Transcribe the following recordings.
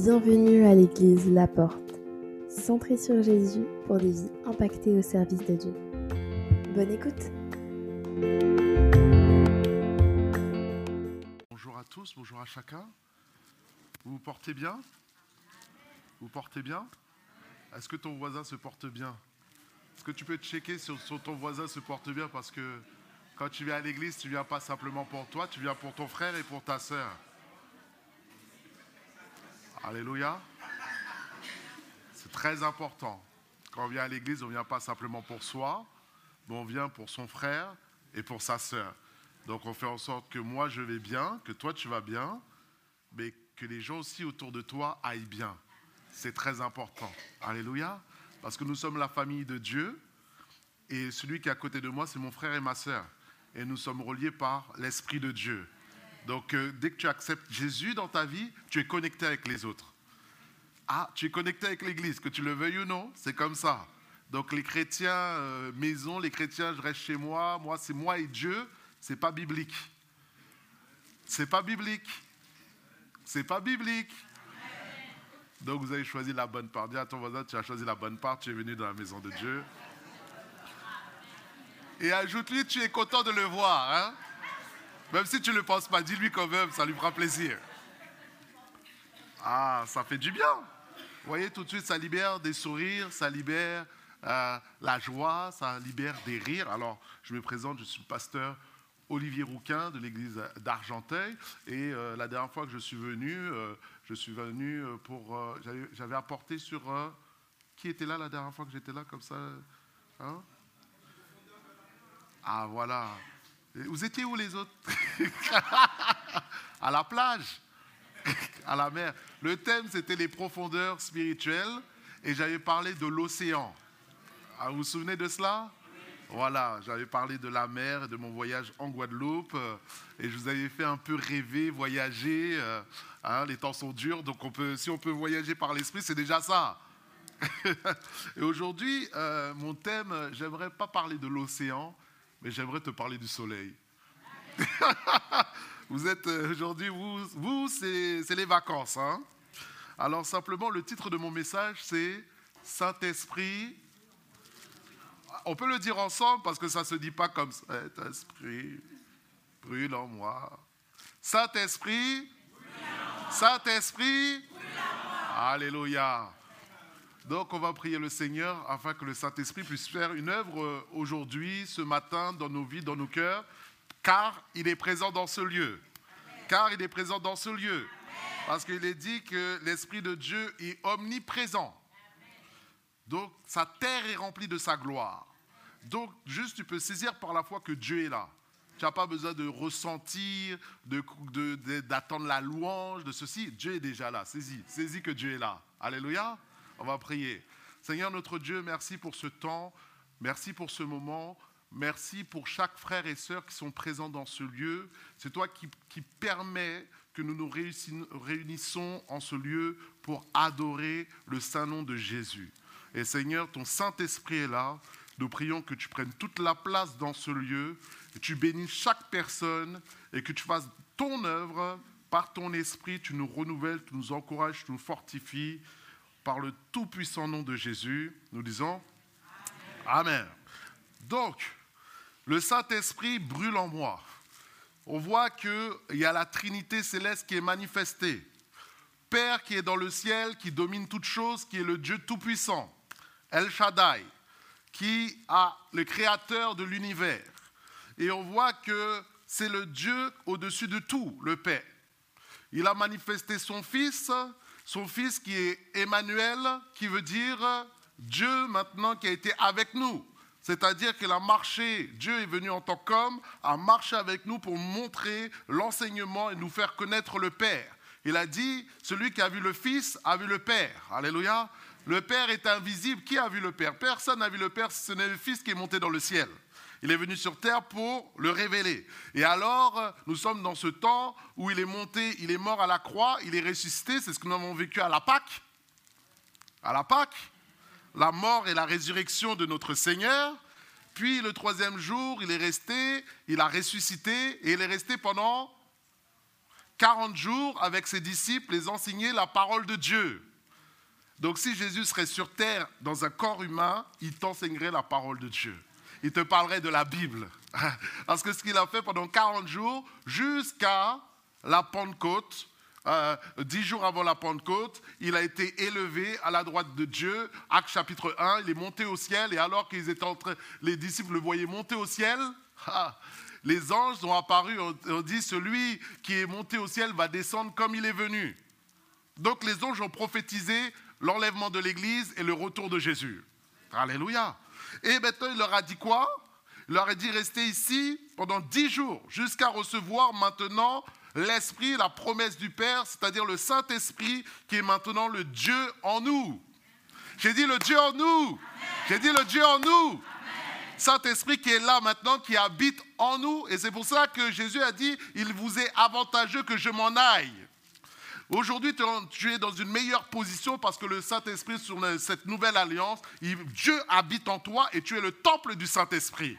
Bienvenue à l'église La Porte, centrée sur Jésus pour des vies impactées au service de Dieu. Bonne écoute Bonjour à tous, bonjour à chacun. Vous vous portez bien? Vous portez bien? Est-ce que ton voisin se porte bien? Est-ce que tu peux checker si ton voisin se porte bien? Parce que quand tu viens à l'église, tu viens pas simplement pour toi, tu viens pour ton frère et pour ta sœur. Alléluia. C'est très important. Quand on vient à l'église, on ne vient pas simplement pour soi, mais on vient pour son frère et pour sa sœur. Donc on fait en sorte que moi je vais bien, que toi tu vas bien, mais que les gens aussi autour de toi aillent bien. C'est très important. Alléluia. Parce que nous sommes la famille de Dieu et celui qui est à côté de moi, c'est mon frère et ma sœur. Et nous sommes reliés par l'Esprit de Dieu. Donc euh, dès que tu acceptes Jésus dans ta vie, tu es connecté avec les autres. Ah, tu es connecté avec l'Église, que tu le veuilles ou non, c'est comme ça. Donc les chrétiens euh, maison, les chrétiens je reste chez moi, moi c'est moi et Dieu, c'est pas biblique. C'est pas biblique. C'est pas biblique. Donc vous avez choisi la bonne part. Dis à ton voisin, tu as choisi la bonne part, tu es venu dans la maison de Dieu. Et ajoute-lui, tu es content de le voir. Hein? Même si tu ne le penses pas, dis-lui quand même, ça lui fera plaisir. Ah, ça fait du bien. Vous voyez, tout de suite, ça libère des sourires, ça libère euh, la joie, ça libère des rires. Alors, je me présente, je suis le pasteur Olivier Rouquin de l'église d'Argenteuil. Et euh, la dernière fois que je suis venu, euh, je suis venu pour. euh, j'avais- J'avais apporté sur. qui était là la dernière fois que j'étais là, comme ça hein? Ah, voilà. Vous étiez où les autres À la plage, à la mer. Le thème, c'était les profondeurs spirituelles. Et j'avais parlé de l'océan. Ah, vous vous souvenez de cela? Voilà, j'avais parlé de la mer et de mon voyage en Guadeloupe. euh, Et je vous avais fait un peu rêver, voyager. euh, hein, les temps sont durs, donc si on peut voyager par l'esprit, c'est déjà ça. et aujourd'hui, euh, mon thème, j'aimerais pas parler de l'océan, mais j'aimerais te parler du soleil. vous êtes euh, aujourd'hui, vous, vous c'est les vacances. hein. Alors simplement, le titre de mon message, c'est Saint-Esprit. On peut le dire ensemble parce que ça ne se dit pas comme Saint-Esprit, brûle en moi. Saint-Esprit, Saint-Esprit, Alléluia. Donc on va prier le Seigneur afin que le Saint-Esprit puisse faire une œuvre euh, aujourd'hui, ce matin, dans nos vies, dans nos cœurs, car il est présent dans ce lieu. Car il est présent dans ce lieu. Parce qu'il est dit que l'Esprit de Dieu est omniprésent. Donc sa terre est remplie de sa gloire. Donc juste tu peux saisir par la foi que Dieu est là. Tu n'as pas besoin de ressentir, de- de- de- d'attendre la louange, de ceci. Dieu est déjà là. Saisis, saisis que Dieu est là. Alléluia. On va prier. Seigneur notre Dieu, merci pour ce temps. Merci pour ce moment. Merci pour chaque frère et sœur qui sont présents dans ce lieu. C'est toi qui, qui permets que nous nous réunissons en ce lieu pour adorer le saint nom de Jésus. Et Seigneur, ton Saint-Esprit est là. Nous prions que tu prennes toute la place dans ce lieu, que tu bénisses chaque personne et que tu fasses ton œuvre par ton esprit. Tu nous renouvelles, tu nous encourages, tu nous fortifies. Par le tout-puissant nom de Jésus, nous disons Amen. Donc, le Saint-Esprit brûle en moi. On voit qu'il y a la Trinité céleste qui est manifestée. Père qui est dans le ciel, qui domine toutes choses, qui est le Dieu tout-puissant. El Shaddai, qui a le créateur de l'univers. Et on voit que c'est le Dieu au-dessus de tout, le Père. Il a manifesté son Fils, son Fils qui est Emmanuel, qui veut dire Dieu maintenant qui a été avec nous. C'est-à-dire qu'il a marché, Dieu est venu en tant qu'homme, a marché avec nous pour montrer l'enseignement et nous faire connaître le Père. Il a dit, celui qui a vu le Fils a vu le Père. Alléluia. Le Père est invisible. Qui a vu le Père? Personne n'a vu le Père, ce n'est le Fils qui est monté dans le ciel. Il est venu sur terre pour le révéler. Et alors, nous sommes dans ce temps où il est monté, il est mort à la croix, il est ressuscité, c'est ce que nous avons vécu à la Pâque. À la Pâque, la mort et la résurrection de notre Seigneur. Puis le troisième jour, il est resté, il a ressuscité et il est resté pendant 40 jours avec ses disciples, les enseigner la parole de Dieu. Donc si Jésus serait sur terre dans un corps humain, il t'enseignerait la parole de Dieu. Il te parlerait de la Bible. Parce que ce qu'il a fait pendant 40 jours, jusqu'à la Pentecôte, euh, dix jours avant la Pentecôte, il a été élevé à la droite de Dieu. Acte chapitre 1, il est monté au ciel. Et alors qu'ils étaient entre les disciples le voyaient monter au ciel, ah, les anges ont apparu, ont dit, celui qui est monté au ciel va descendre comme il est venu. Donc les anges ont prophétisé l'enlèvement de l'Église et le retour de Jésus. Alléluia. Et maintenant, il leur a dit quoi? Il leur a dit rester ici pendant dix jours jusqu'à recevoir maintenant l'Esprit, la promesse du Père, c'est-à-dire le Saint-Esprit qui est maintenant le Dieu en nous. J'ai dit le Dieu en nous. J'ai dit le Dieu en nous. Saint-Esprit qui est là maintenant, qui habite en nous. Et c'est pour ça que Jésus a dit, il vous est avantageux que je m'en aille. Aujourd'hui, tu es dans une meilleure position parce que le Saint-Esprit, sur cette nouvelle alliance, Dieu habite en toi et tu es le temple du Saint-Esprit.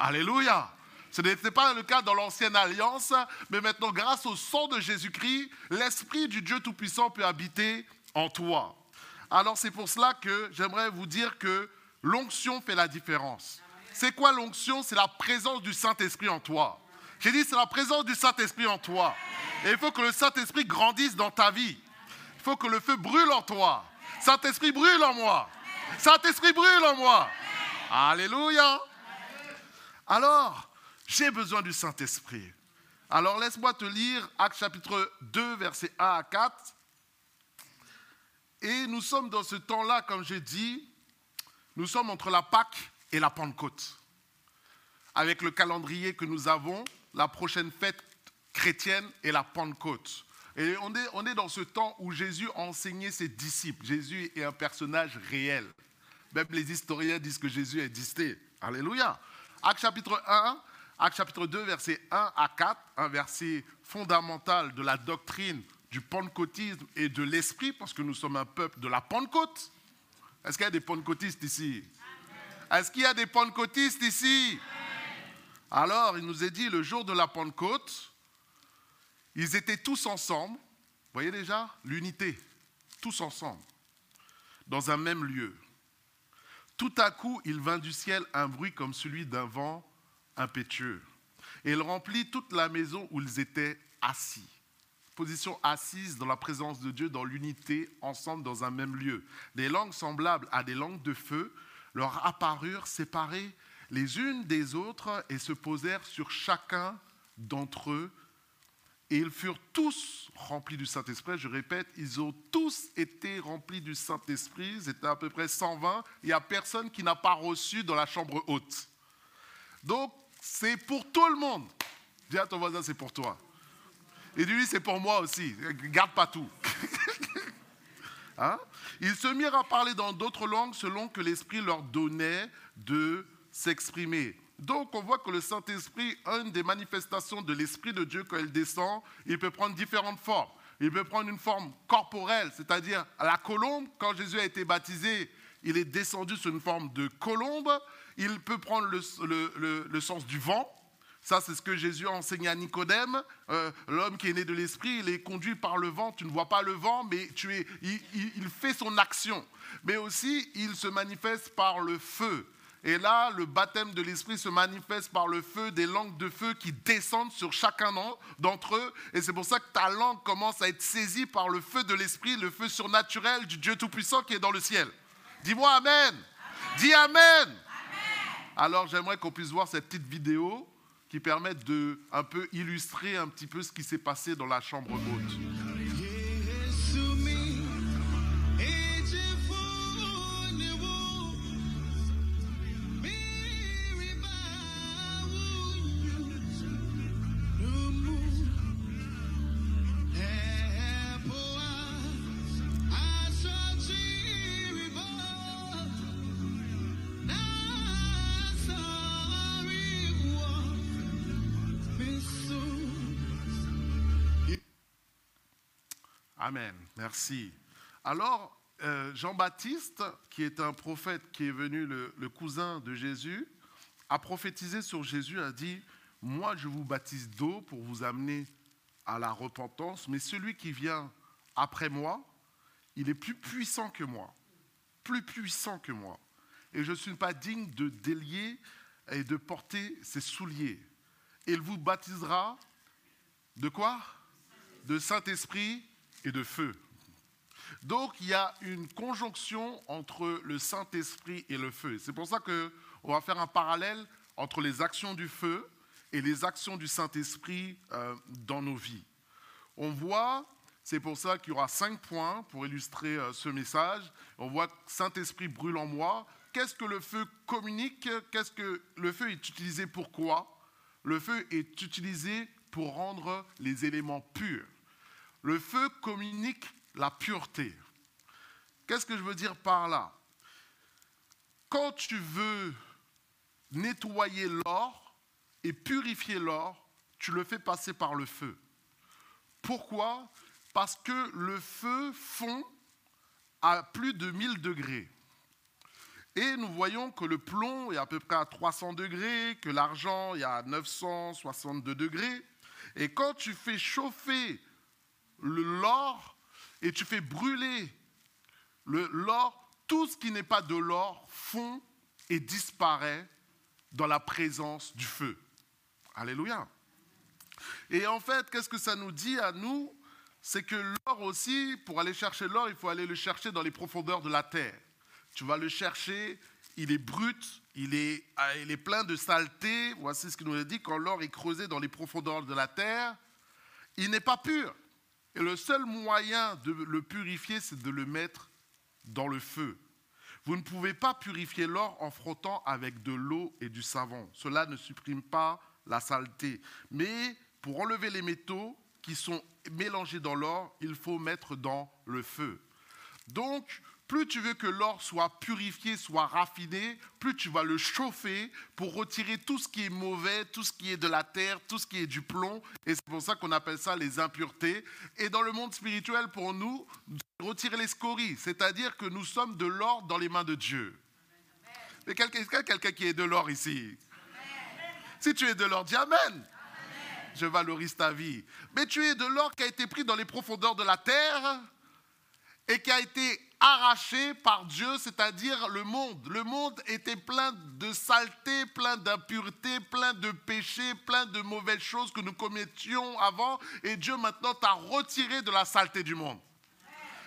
Alléluia. Ce n'était pas le cas dans l'ancienne alliance, mais maintenant, grâce au sang de Jésus-Christ, l'Esprit du Dieu Tout-Puissant peut habiter en toi. Alors c'est pour cela que j'aimerais vous dire que l'onction fait la différence. C'est quoi l'onction? C'est la présence du Saint-Esprit en toi. J'ai dit, c'est la présence du Saint-Esprit en toi. Et il faut que le Saint-Esprit grandisse dans ta vie. Il faut que le feu brûle en toi. Saint-Esprit brûle en moi. Saint-Esprit brûle en moi. Alléluia. Alors, j'ai besoin du Saint-Esprit. Alors laisse-moi te lire Acte chapitre 2, versets 1 à 4. Et nous sommes dans ce temps-là, comme j'ai dit, nous sommes entre la Pâque et la Pentecôte. Avec le calendrier que nous avons, la prochaine fête chrétienne est la Pentecôte. Et on est, on est dans ce temps où Jésus a enseigné ses disciples. Jésus est un personnage réel. Même les historiens disent que Jésus existait. Alléluia. Acte chapitre 1, Acte chapitre 2, versets 1 à 4, un verset fondamental de la doctrine du pentecôtisme et de l'esprit, parce que nous sommes un peuple de la Pentecôte. Est-ce qu'il y a des pentecôtistes ici? Est-ce qu'il y a des pentecôtistes ici? Alors, il nous est dit, le jour de la Pentecôte, ils étaient tous ensemble, voyez déjà l'unité, tous ensemble, dans un même lieu. Tout à coup, il vint du ciel un bruit comme celui d'un vent impétueux. Et il remplit toute la maison où ils étaient assis. Position assise dans la présence de Dieu, dans l'unité, ensemble dans un même lieu. Des langues semblables à des langues de feu leur apparurent séparées les unes des autres et se posèrent sur chacun d'entre eux. Et ils furent tous remplis du Saint-Esprit. Je répète, ils ont tous été remplis du Saint-Esprit. C'était à peu près 120. Il n'y a personne qui n'a pas reçu dans la chambre haute. Donc, c'est pour tout le monde. Dis à ton voisin, c'est pour toi. Et lui, c'est pour moi aussi. Garde pas tout. hein? Ils se mirent à parler dans d'autres langues selon que l'Esprit leur donnait de s'exprimer. Donc on voit que le Saint-Esprit, une des manifestations de l'Esprit de Dieu quand il descend, il peut prendre différentes formes. Il peut prendre une forme corporelle, c'est-à-dire la colombe. Quand Jésus a été baptisé, il est descendu sur une forme de colombe. Il peut prendre le, sens du vent. Ça, c'est ce que Jésus a enseigné à Nicodème. Euh, l'homme qui est né de l'esprit, il est conduit par le vent. Tu ne vois pas le vent, mais tu es, il, fait son action. Mais aussi, il se manifeste par le feu. Et là, le baptême de l'esprit se manifeste par le feu, des langues de feu qui descendent sur chacun d'entre eux. Et c'est pour ça que ta langue commence à être saisie par le feu de l'esprit, le feu surnaturel du Dieu Tout-Puissant qui est dans le ciel. Dis-moi Amen. Dis Amen. Alors j'aimerais qu'on puisse voir cette petite vidéo qui permet de un peu illustrer un petit peu ce qui s'est passé dans la chambre haute. Amen. Merci. Alors, euh, Jean-Baptiste, qui est un prophète qui est venu, le, cousin de Jésus, a prophétisé sur Jésus, a dit, moi je vous baptise d'eau pour vous amener à la repentance, mais celui qui vient après moi, il est plus puissant que moi, plus puissant que moi. Et je ne suis pas digne de délier et de porter ses souliers. Il vous baptisera de quoi? De Saint-Esprit et de feu. Donc il y a une conjonction entre le Saint-Esprit et le feu. C'est pour ça qu'on va faire un parallèle entre les actions du feu et les actions du Saint-Esprit euh, dans nos vies. On voit, c'est pour ça qu'il y aura cinq points pour illustrer euh, ce message. On voit Saint-Esprit brûle en moi. Qu'est-ce que le feu communique? Qu'est-ce que le feu est utilisé pourquoi Le feu est utilisé pour rendre les éléments purs. Le feu communique la pureté. Qu'est-ce que je veux dire par là? Quand tu veux nettoyer l'or et purifier l'or, tu le fais passer par le feu. Pourquoi? Parce que le feu fond à plus de 1000 degrés. Et nous voyons que le plomb est à peu près à 300 degrés, que l'argent est à 962 degrés. Et quand tu fais chauffer l'or et tu fais brûler l'or, tout ce qui n'est pas de l'or fond et disparaît dans la présence du feu. Alléluia. Et en fait, qu'est-ce que ça nous dit à nous? C'est que l'or aussi, pour aller chercher l'or, il faut aller le chercher dans les profondeurs de la terre. Tu vas le chercher, il est brut, il est, il est plein de saleté. Voici ce qu'il nous a dit, quand l'or est creusé dans les profondeurs de la terre, il n'est pas pur. Et le seul moyen de le purifier, c'est de le mettre dans le feu. Vous ne pouvez pas purifier l'or en frottant avec de l'eau et du savon. Cela ne supprime pas la saleté. Mais pour enlever les métaux qui sont mélangés dans l'or, il faut mettre dans le feu. Donc, plus tu veux que l'or soit purifié, soit raffiné, plus tu vas le chauffer pour retirer tout ce qui est mauvais, tout ce qui est de la terre, tout ce qui est du plomb. Et c'est pour ça qu'on appelle ça les impuretés. Et dans le monde spirituel, pour nous, retirer les scories, c'est-à-dire que nous sommes de l'or dans les mains de Dieu. Mais quelqu'un quelqu'un qui est de l'or ici? Si tu es de l'or, dis Amen. Je valorise ta vie. Mais tu es de l'or qui a été pris dans les profondeurs de la terre et qui a été arraché par Dieu, c'est-à-dire le monde. Le monde était plein de saleté, plein d'impureté, plein de péchés, plein de mauvaises choses que nous commettions avant. Et Dieu maintenant t'a retiré de la saleté du monde.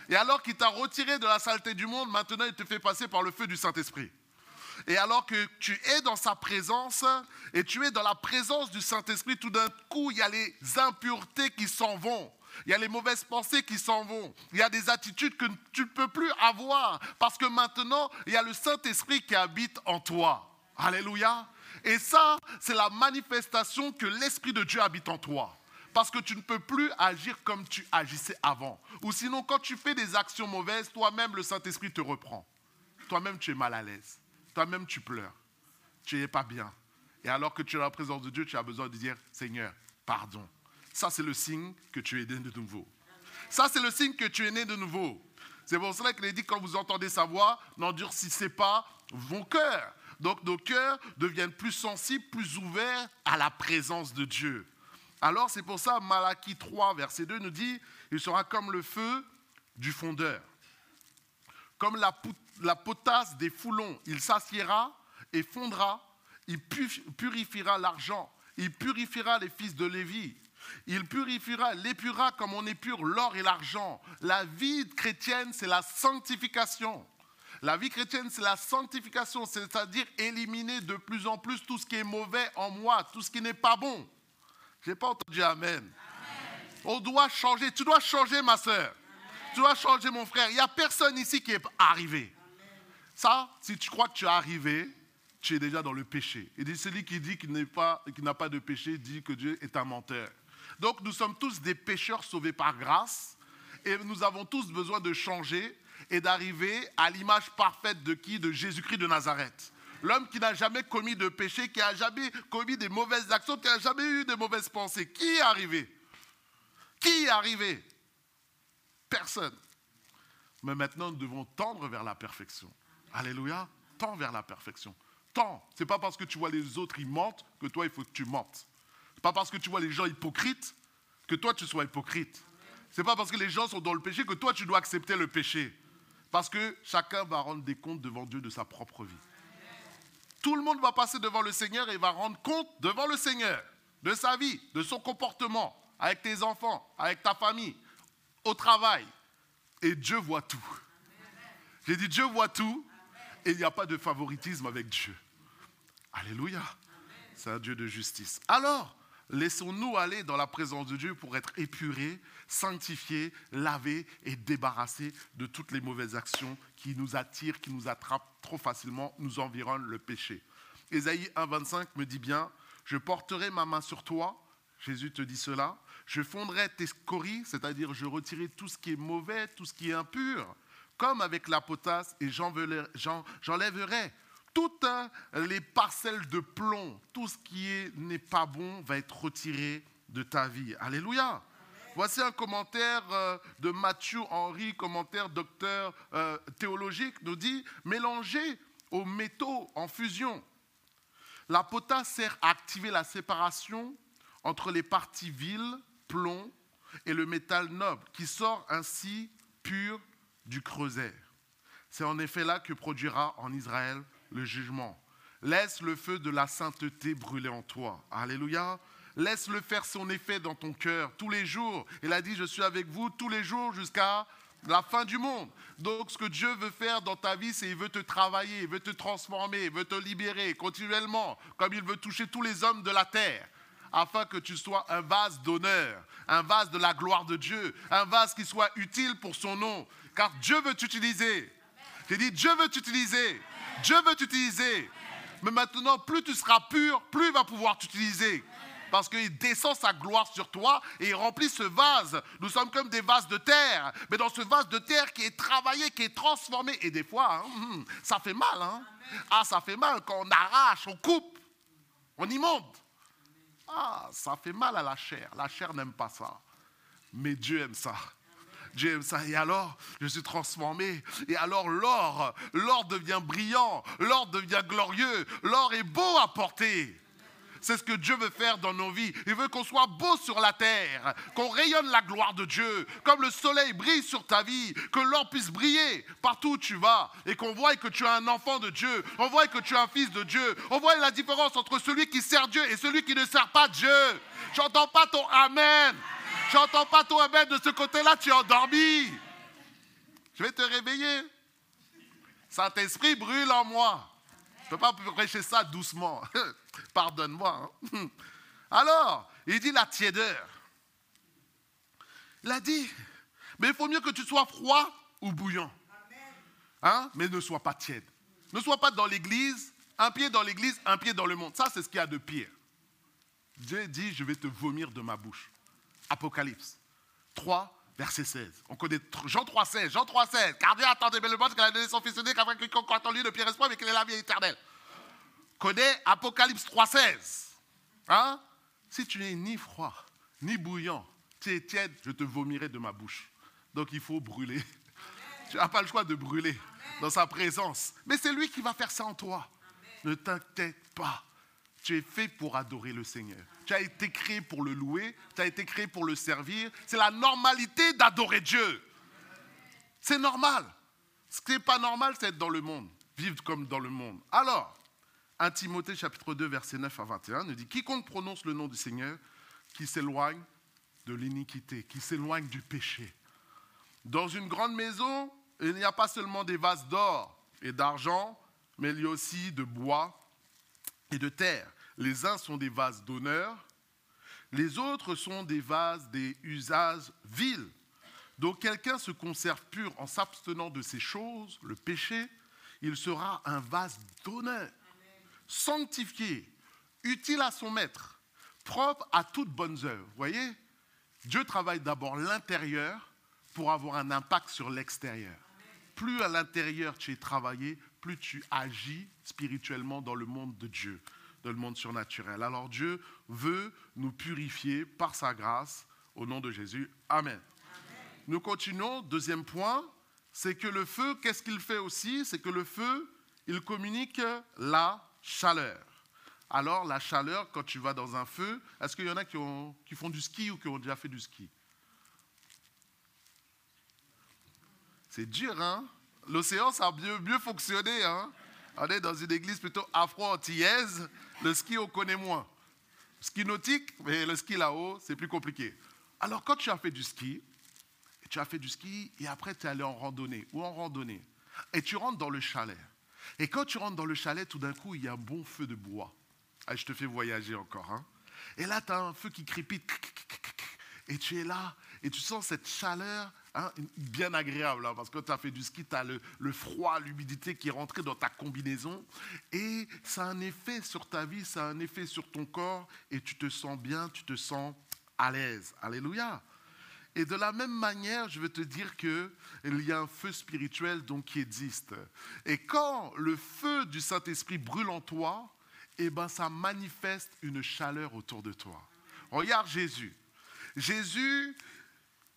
Et alors qu'il t'a retiré de la saleté du monde, maintenant il te fait passer par le feu du Saint-Esprit. Et alors que tu es dans sa présence et tu es dans la présence du Saint-Esprit, tout d'un coup, il y a les impuretés qui s'en vont. Il y a les mauvaises pensées qui s'en vont. Il y a des attitudes que tu ne peux plus avoir parce que maintenant, il y a le Saint-Esprit qui habite en toi. Alléluia. Et ça, c'est la manifestation que l'Esprit de Dieu habite en toi. Parce que tu ne peux plus agir comme tu agissais avant. Ou sinon, quand tu fais des actions mauvaises, toi-même, le Saint-Esprit te reprend. Toi-même, tu es mal à l'aise. Toi-même, tu pleures. Tu n'es pas bien. Et alors que tu es dans la présence de Dieu, tu as besoin de dire, Seigneur, pardon. Ça, c'est le signe que tu es né de nouveau. Ça, c'est le signe que tu es né de nouveau. C'est pour cela qu'il est dit, quand vous entendez sa voix, n'endurcissez pas vos cœurs. Donc nos cœurs deviennent plus sensibles, plus ouverts à la présence de Dieu. Alors c'est pour ça, Malachie 3, verset 2 nous dit, il sera comme le feu du fondeur, comme la, la potasse des foulons. Il s'assiera et fondra, il purifiera l'argent, il purifiera les fils de Lévi, il purifiera, l'épurera comme on épure l'or et l'argent. La vie chrétienne, c'est la sanctification. La vie chrétienne, c'est la sanctification, c'est-à-dire éliminer de plus en plus tout ce qui est mauvais en moi, tout ce qui n'est pas bon. Je n'ai pas entendu Amen. On doit changer. Tu dois changer, ma soeur. Tu dois changer, mon frère. Il n'y a personne ici qui est arrivé. Ça, si tu crois que tu es arrivé, tu es déjà dans le péché. Et celui qui dit qu'il n'a pas, pas de péché dit que Dieu est un menteur. Donc nous sommes tous des pécheurs sauvés par grâce et nous avons tous besoin de changer et d'arriver à l'image parfaite de qui? De Jésus-Christ de Nazareth. L'homme qui n'a jamais commis de péché, qui n'a jamais commis des mauvaises actions, qui n'a jamais eu de mauvaises pensées. Qui est arrivé? Qui est arrivé? Personne. Mais maintenant, nous devons tendre vers la perfection. Alléluia. Tends vers la perfection. Tends. Ce n'est pas parce que tu vois les autres, ils mentent, que toi, il faut que tu mentes. Pas parce que tu vois les gens hypocrites que toi tu sois hypocrite. C'est pas parce que les gens sont dans le péché que toi tu dois accepter le péché. Parce que chacun va rendre des comptes devant Dieu de sa propre vie. Tout le monde va passer devant le Seigneur et va rendre compte devant le Seigneur de sa vie, de son comportement, avec tes enfants, avec ta famille, au travail. Et Dieu voit tout. J'ai dit Dieu voit tout et il n'y a pas de favoritisme avec Dieu. Alléluia. C'est un Dieu de justice. Alors, laissons-nous aller dans la présence de Dieu pour être épurés, sanctifiés, lavés et débarrassés de toutes les mauvaises actions qui nous attirent, qui nous attrapent trop facilement, nous environnent le péché. Ésaïe 1,25 me dit bien Je porterai ma main sur toi. Jésus te dit cela. Je fondrai tes scories, c'est-à-dire je retirerai tout ce qui est mauvais, tout ce qui est impur, comme avec la potasse, et j'enlèverai toutes les parcelles de plomb, tout ce qui n'est pas bon va être retiré de ta vie. Alléluia. Voici un commentaire euh, de Mathieu Henry, commentaire docteur euh, théologique, nous dit mélanger aux métaux en fusion. La potasse sert à activer la séparation entre les parties viles, plomb, et le métal noble, qui sort ainsi pur du creuset. C'est en effet là que produira en Israël le jugement. Laisse le feu de la sainteté brûler en toi. Alléluia. Laisse-le faire son effet dans ton cœur tous les jours. Il a dit, je suis avec vous tous les jours jusqu'à la fin du monde. Donc ce que Dieu veut faire dans ta vie, c'est qu'il veut te travailler, il veut te transformer, il veut te libérer continuellement, comme il veut toucher tous les hommes de la terre, afin que tu sois un vase d'honneur, un vase de la gloire de Dieu, un vase qui soit utile pour son nom, car Dieu veut t'utiliser. J'ai dit, Dieu veut t'utiliser. Dieu veut t'utiliser. Mais maintenant, plus tu seras pur, plus il va pouvoir t'utiliser. Parce qu'il descend sa gloire sur toi et il remplit ce vase. Nous sommes comme des vases de terre. Mais dans ce vase de terre qui est travaillé, qui est transformé. Et des fois, hein, hum, ça fait mal. Hein. Ah, ça fait mal quand on arrache, on coupe, on y monte. Ah, ça fait mal à la chair. La chair n'aime pas ça. Mais Dieu aime ça. Et alors, je suis transformé. Et alors, l'or, l'or devient brillant. L'or devient glorieux. L'or est beau à porter. C'est ce que Dieu veut faire dans nos vies. Il veut qu'on soit beau sur la terre, qu'on rayonne la gloire de Dieu, comme le soleil brille sur ta vie, que l'or puisse briller partout où tu vas et qu'on voie que tu es un enfant de Dieu, on voit que tu es un fils de Dieu, on voit la différence entre celui qui sert Dieu et celui qui ne sert pas Dieu. J'entends pas ton Amen. J'entends pas ton amen de ce côté-là, tu es endormi. Je vais te réveiller. Saint-Esprit brûle en moi. Je ne peux pas prêcher ça doucement. Pardonne-moi. Hein. Alors, il dit la tiédeur. Il a dit, mais il faut mieux que tu sois froid ou bouillant. Hein? Mais ne sois pas tiède. Ne sois pas dans l'église, un pied dans l'église, un pied dans le monde. Ça, c'est ce qu'il y a de pire. Dieu dit, je vais te vomir de ma bouche. Apocalypse 3, verset 16. On connaît Jean 3, 16. Jean 3, 16. Car Dieu a tant aimé le monde qu'elle a donné son fils unique afin que quiconque croit en lui ne pierre espoir, mais qu'il ait la vie éternelle. Connais Apocalypse 3, 16. Hein? Si tu n'es ni froid, ni bouillant, tu es tiède, je te vomirai de ma bouche. Donc il faut brûler. Tu n'as pas le choix de brûler dans sa présence. Mais c'est lui qui va faire ça en toi. Ne t'inquiète pas. Tu es fait pour adorer le Seigneur. Tu as été créé pour le louer, tu as été créé pour le servir. C'est la normalité d'adorer Dieu. C'est normal. Ce qui n'est pas normal, c'est être dans le monde, vivre comme dans le monde. Alors, 1 Timothée chapitre 2, verset 9 à 21 nous dit, quiconque prononce le nom du Seigneur, qui s'éloigne de l'iniquité, qui s'éloigne du péché. Dans une grande maison, il n'y a pas seulement des vases d'or et d'argent, mais il y a aussi de bois et de terre. Les uns sont des vases d'honneur, les autres sont des vases des usages vils. Donc quelqu'un se conserve pur en s'abstenant de ces choses, le péché, il sera un vase d'honneur, sanctifié, utile à son maître, propre à toutes bonnes œuvres. Voyez Dieu travaille d'abord l'intérieur pour avoir un impact sur l'extérieur. Plus à l'intérieur tu es travaillé, plus tu agis spirituellement dans le monde de Dieu, dans le monde surnaturel. Alors Dieu veut nous purifier par sa grâce au nom de Jésus. Amen. Nous continuons. Deuxième point, c'est que le feu, qu'est-ce qu'il fait aussi? C'est que le feu, il communique la chaleur. Alors, la chaleur, quand tu vas dans un feu, est-ce qu'il y en a qui, ont, qui font du ski ou qui ont déjà fait du ski? C'est dur, hein? L'océan, ça a mieux, mieux fonctionné, hein? On est dans une église plutôt afro-antillaise. Le ski, on connaît moins. Ski nautique, mais le ski là-haut, c'est plus compliqué. Alors, quand tu as fait du ski, tu as fait du ski et après tu es allé en randonnée ou en randonnée, et tu rentres dans le chalet. Et quand tu rentres dans le chalet, tout d'un coup, il y a un bon feu de bois. Ah, je te fais voyager encore. Hein. Et là, tu as un feu qui crépite. Et tu es là et tu sens cette chaleur hein, bien agréable. Hein, parce que tu as fait du ski, tu as le, froid, l'humidité qui est rentré dans ta combinaison. Et ça a un effet sur ta vie, ça a un effet sur ton corps. Et tu te sens bien, tu te sens à l'aise. Alléluia. Et de la même manière, je veux te dire qu'il y a un feu spirituel donc qui existe. Et quand le feu du Saint-Esprit brûle en toi, eh ben, ça manifeste une chaleur autour de toi. Regarde Jésus. Jésus,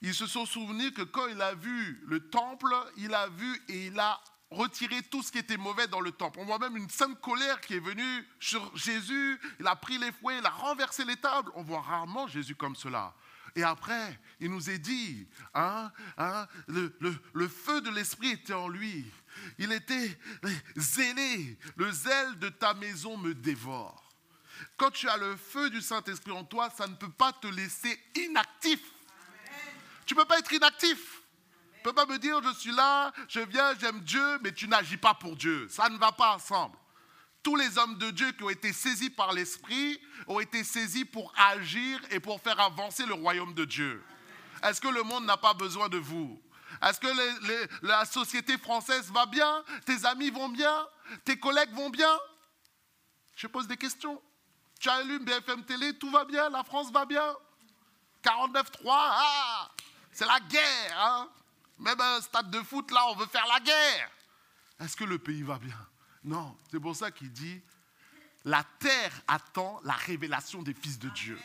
ils se sont souvenus que quand il a vu le temple, il a vu et il a retiré tout ce qui était mauvais dans le temple. On voit même une sainte colère qui est venue sur Jésus. Il a pris les fouets, il a renversé les tables. On voit rarement Jésus comme cela. Et après, il nous est dit, hein, hein, le, feu de l'Esprit était en lui. Il était zélé. Le zèle de ta maison me dévore. Quand tu as le feu du Saint-Esprit en toi, ça ne peut pas te laisser inactif. Tu ne peux pas être inactif. Tu ne peux pas me dire, je suis là, je viens, j'aime Dieu, mais tu n'agis pas pour Dieu. Ça ne va pas ensemble tous les hommes de Dieu qui ont été saisis par l'Esprit ont été saisis pour agir et pour faire avancer le royaume de Dieu. Est-ce que le monde n'a pas besoin de vous? Est-ce que la société française va bien? Tes amis vont bien? Tes collègues vont bien? Je pose des questions. Tu as lu BFM Télé, tout va bien, la France va bien? 49-3, ah C'est la guerre, hein Même un stade de foot, là, on veut faire la guerre. Est-ce que le pays va bien? Non, c'est pour ça qu'il dit, la terre attend la révélation des fils de Dieu.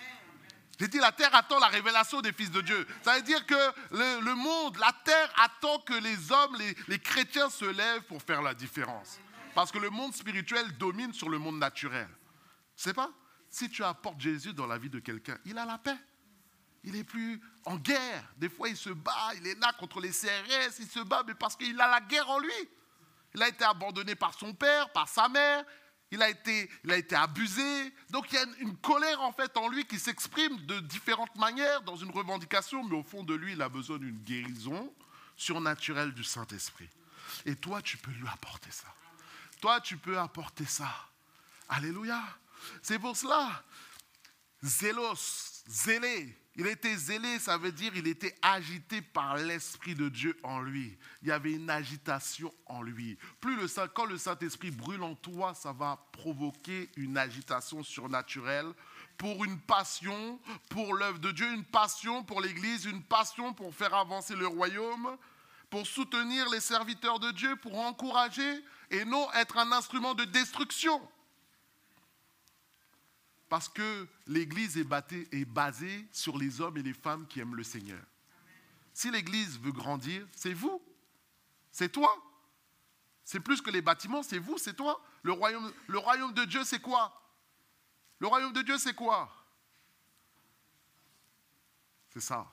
J'ai dit, la terre attend la révélation des fils de Dieu. Ça veut dire que le, monde, la terre attend que les hommes, les, les chrétiens se lèvent pour faire la différence. Parce que le monde spirituel domine sur le monde naturel. C'est pas? Si tu apportes Jésus dans la vie de quelqu'un, il a la paix. Il est plus en guerre. Des fois, il se bat, il est là contre les CRS, il se bat, mais parce qu'il a la guerre en lui. Il a été abandonné par son père, par sa mère. Il a été, il a été abusé. Donc il y a une colère en fait en lui qui s'exprime de différentes manières dans une revendication, mais au fond de lui, il a besoin d'une guérison surnaturelle du Saint-Esprit. Et toi, tu peux lui apporter ça. Toi, tu peux apporter ça. Alléluia. C'est pour cela, zélos, zélé, il était zélé, ça veut dire il était agité par l'Esprit de Dieu en lui. Il y avait une agitation en lui. Plus le Saint, quand le Saint-Esprit brûle en toi, ça va provoquer une agitation surnaturelle pour une passion pour l'œuvre de Dieu, une passion pour l'Église, une passion pour faire avancer le royaume, pour soutenir les serviteurs de Dieu, pour encourager et non être un instrument de destruction. Parce que l'Église est, basée sur les hommes et les femmes qui aiment le Seigneur. Si l'Église veut grandir, c'est vous, c'est toi. C'est plus que les bâtiments, c'est vous, c'est toi. Le royaume, le royaume de Dieu, c'est quoi? Le royaume de Dieu, c'est quoi? C'est ça.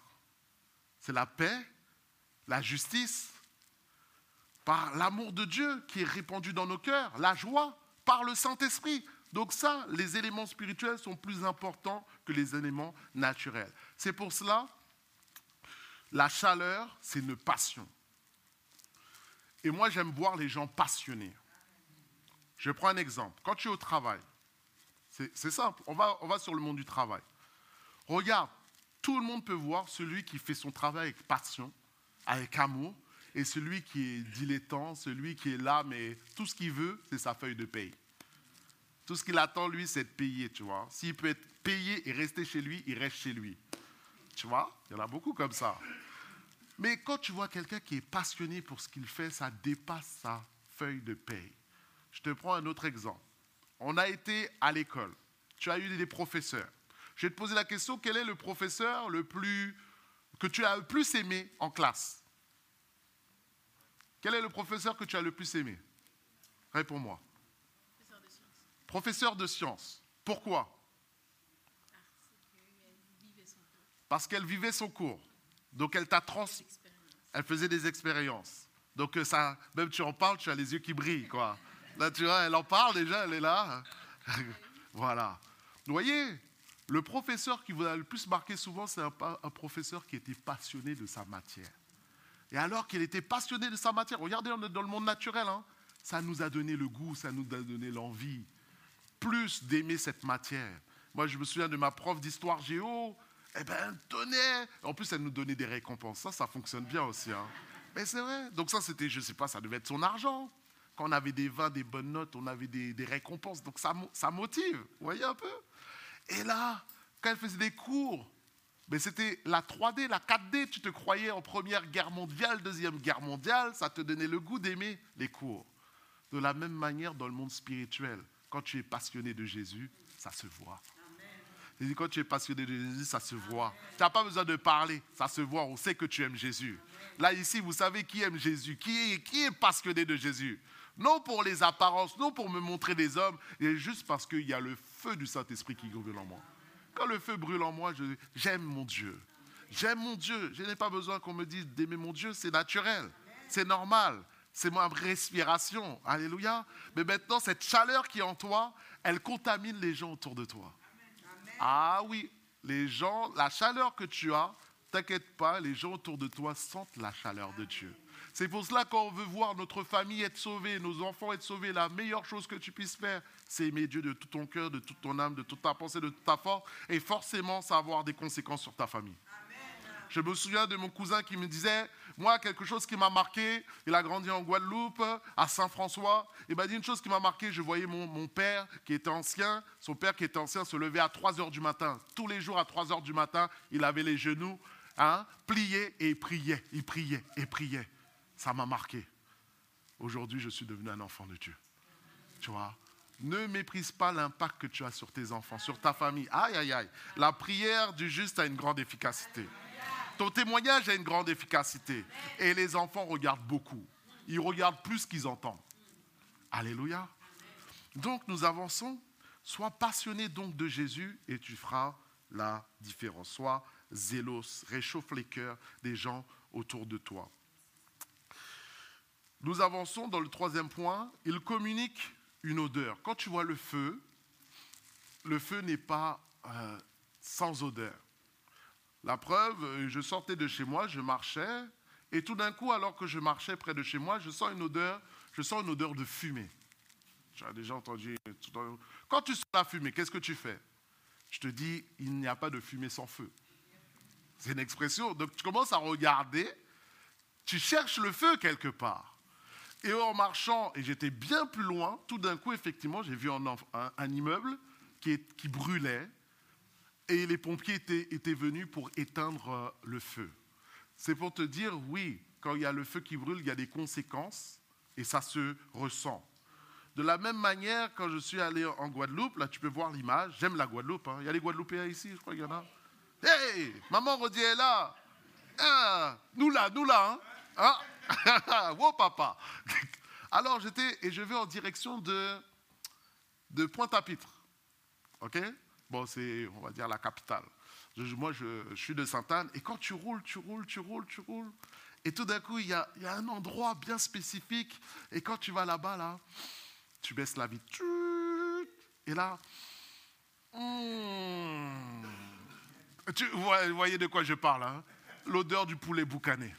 C'est la paix, la justice, par l'amour de Dieu qui est répandu dans nos cœurs, la joie, par le Saint-Esprit. Donc ça, les éléments spirituels sont plus importants que les éléments naturels. C'est pour cela, la chaleur, c'est une passion. Et moi, j'aime voir les gens passionnés. Je prends un exemple. Quand tu es au travail, c'est simple, on va, on va sur le monde du travail. Regarde, tout le monde peut voir celui qui fait son travail avec passion, avec amour, et celui qui est dilettant, celui qui est là, mais tout ce qu'il veut, c'est sa feuille de paye. Tout ce qu'il attend, lui, c'est de payer, tu vois. S'il peut être payé et rester chez lui, il reste chez lui. Tu vois? Il y en a beaucoup comme ça. Mais quand tu vois quelqu'un qui est passionné pour ce qu'il fait, ça dépasse sa feuille de paye. Je te prends un autre exemple. On a été à l'école. Tu as eu des professeurs. Je vais te poser la question, quel est le professeur le plus que tu as le plus aimé en classe? Quel est le professeur que tu as le plus aimé? Réponds-moi. Professeur de sciences. Pourquoi? Parce qu'elle vivait son cours. Donc elle t'a trans... Elle faisait des expériences. Donc euh, ça, même tu en parles, tu as les yeux qui brillent, quoi. Là, tu vois, elle en parle déjà, elle est là. voilà. Vous voyez, le professeur qui vous a le plus marqué souvent, c'est un, professeur qui était passionné de sa matière. Et alors qu'il était passionné de sa matière, regardez, on est dans le monde naturel, hein, ça nous a donné le goût, ça nous a donné l'envie, plus d'aimer cette matière. Moi, je me souviens de ma prof d'histoire géo, eh ben, donnait. En plus, elle nous donnait des récompenses. Ça, ça fonctionne bien aussi. Hein. Mais c'est vrai. Donc ça, c'était, je ne sais pas, ça devait être son argent. Quand on avait des vins, des bonnes notes, on avait des, récompenses. Donc ça, ça motive. Vous voyez un peu? Et là, quand elle faisait des cours, mais c'était la 3D, la 4D. Tu te croyais en première guerre mondiale, deuxième guerre mondiale. Ça te donnait le goût d'aimer les cours. De la même manière, dans le monde spirituel, quand tu es passionné de Jésus, ça se voit. Quand tu es passionné de Jésus, ça se voit. Tu n'as pas besoin de parler, ça se voit. On sait que tu aimes Jésus. Là, ici, vous savez qui aime Jésus, qui est, qui est passionné de Jésus. Non pour les apparences, non pour me montrer des hommes, et juste parce qu'il y a le feu du Saint-Esprit qui brûle en moi. Quand le feu brûle en moi, j'aime mon Dieu. J'aime mon Dieu. Je n'ai pas besoin qu'on me dise d'aimer mon Dieu, c'est naturel, c'est normal, c'est ma respiration. Alléluia. Mais maintenant, cette chaleur qui est en toi, elle contamine les gens autour de toi. Ah oui, les gens, la chaleur que tu as, t'inquiète pas, les gens autour de toi sentent la chaleur de Dieu. C'est pour cela qu'on veut voir notre famille être sauvée, nos enfants être sauvés. La meilleure chose que tu puisses faire, c'est aimer Dieu de tout ton cœur, de toute ton âme, de toute ta pensée, de toute ta force. Et forcément, ça va avoir des conséquences sur ta famille. Je me souviens de mon cousin qui me disait, moi, quelque chose qui m'a marqué, il a grandi en Guadeloupe, à Saint-François. Il m'a dit une chose qui m'a marqué, je voyais mon, père qui était ancien, son père qui était ancien se levait à 3 heures du matin. Tous les jours à 3 heures du matin, il avait les genoux hein, pliés et il priait, il priait et priait. Ça m'a marqué. Aujourd'hui, je suis devenu un enfant de Dieu. Tu vois? Ne méprise pas l'impact que tu as sur tes enfants, sur ta famille. Aïe, aïe, aïe. La prière du juste a une grande efficacité. Ton témoignage a une grande efficacité. Et les enfants regardent beaucoup. Ils regardent plus qu'ils entendent. Alléluia. Donc nous avançons. Sois passionné donc de Jésus et tu feras la différence. Sois zélos, réchauffe les cœurs des gens autour de toi. Nous avançons dans le troisième point. Il communique une odeur. Quand tu vois le feu, le feu n'est pas euh, sans odeur. La preuve, euh, je sortais de chez moi, je marchais, et tout d'un coup, alors que je marchais près de chez moi, je sens une odeur, je sens une odeur de fumée. Tu déjà entendu. Quand tu sens la fumée, qu'est-ce que tu fais? Je te dis, il n'y a pas de fumée sans feu. C'est une expression. Donc tu commences à regarder, tu cherches le feu quelque part. Et en marchant, et j'étais bien plus loin, tout d'un coup, effectivement, j'ai vu un, immeuble qui brûlait et les pompiers étaient, venus pour éteindre euh, le feu. C'est pour te dire, oui, quand il y a le feu qui brûle, il y a des conséquences et ça se ressent. De la même manière, quand je suis allé en Guadeloupe, là tu peux voir l'image, j'aime la Guadeloupe, hein. il y a les Guadeloupéens ici, je crois qu'il y en a. Hé, maman Rodier est là. Ah, nous là, nous là. Hein? Ah, wow, papa. Alors j'étais, et je vais en direction de, de Pointe-à-Pitre. OK? Bon, c'est, on va dire, la capitale. moi, je, suis de Sainte-Anne. Et quand tu roules, tu roules, tu roules, tu roules. Et tout d'un coup, il y, a, un endroit bien spécifique. Et quand tu vas là-bas, là, tu baisses la vitre. Et là, hmm, tu voyez de quoi je parle, hein? l'odeur du poulet boucané.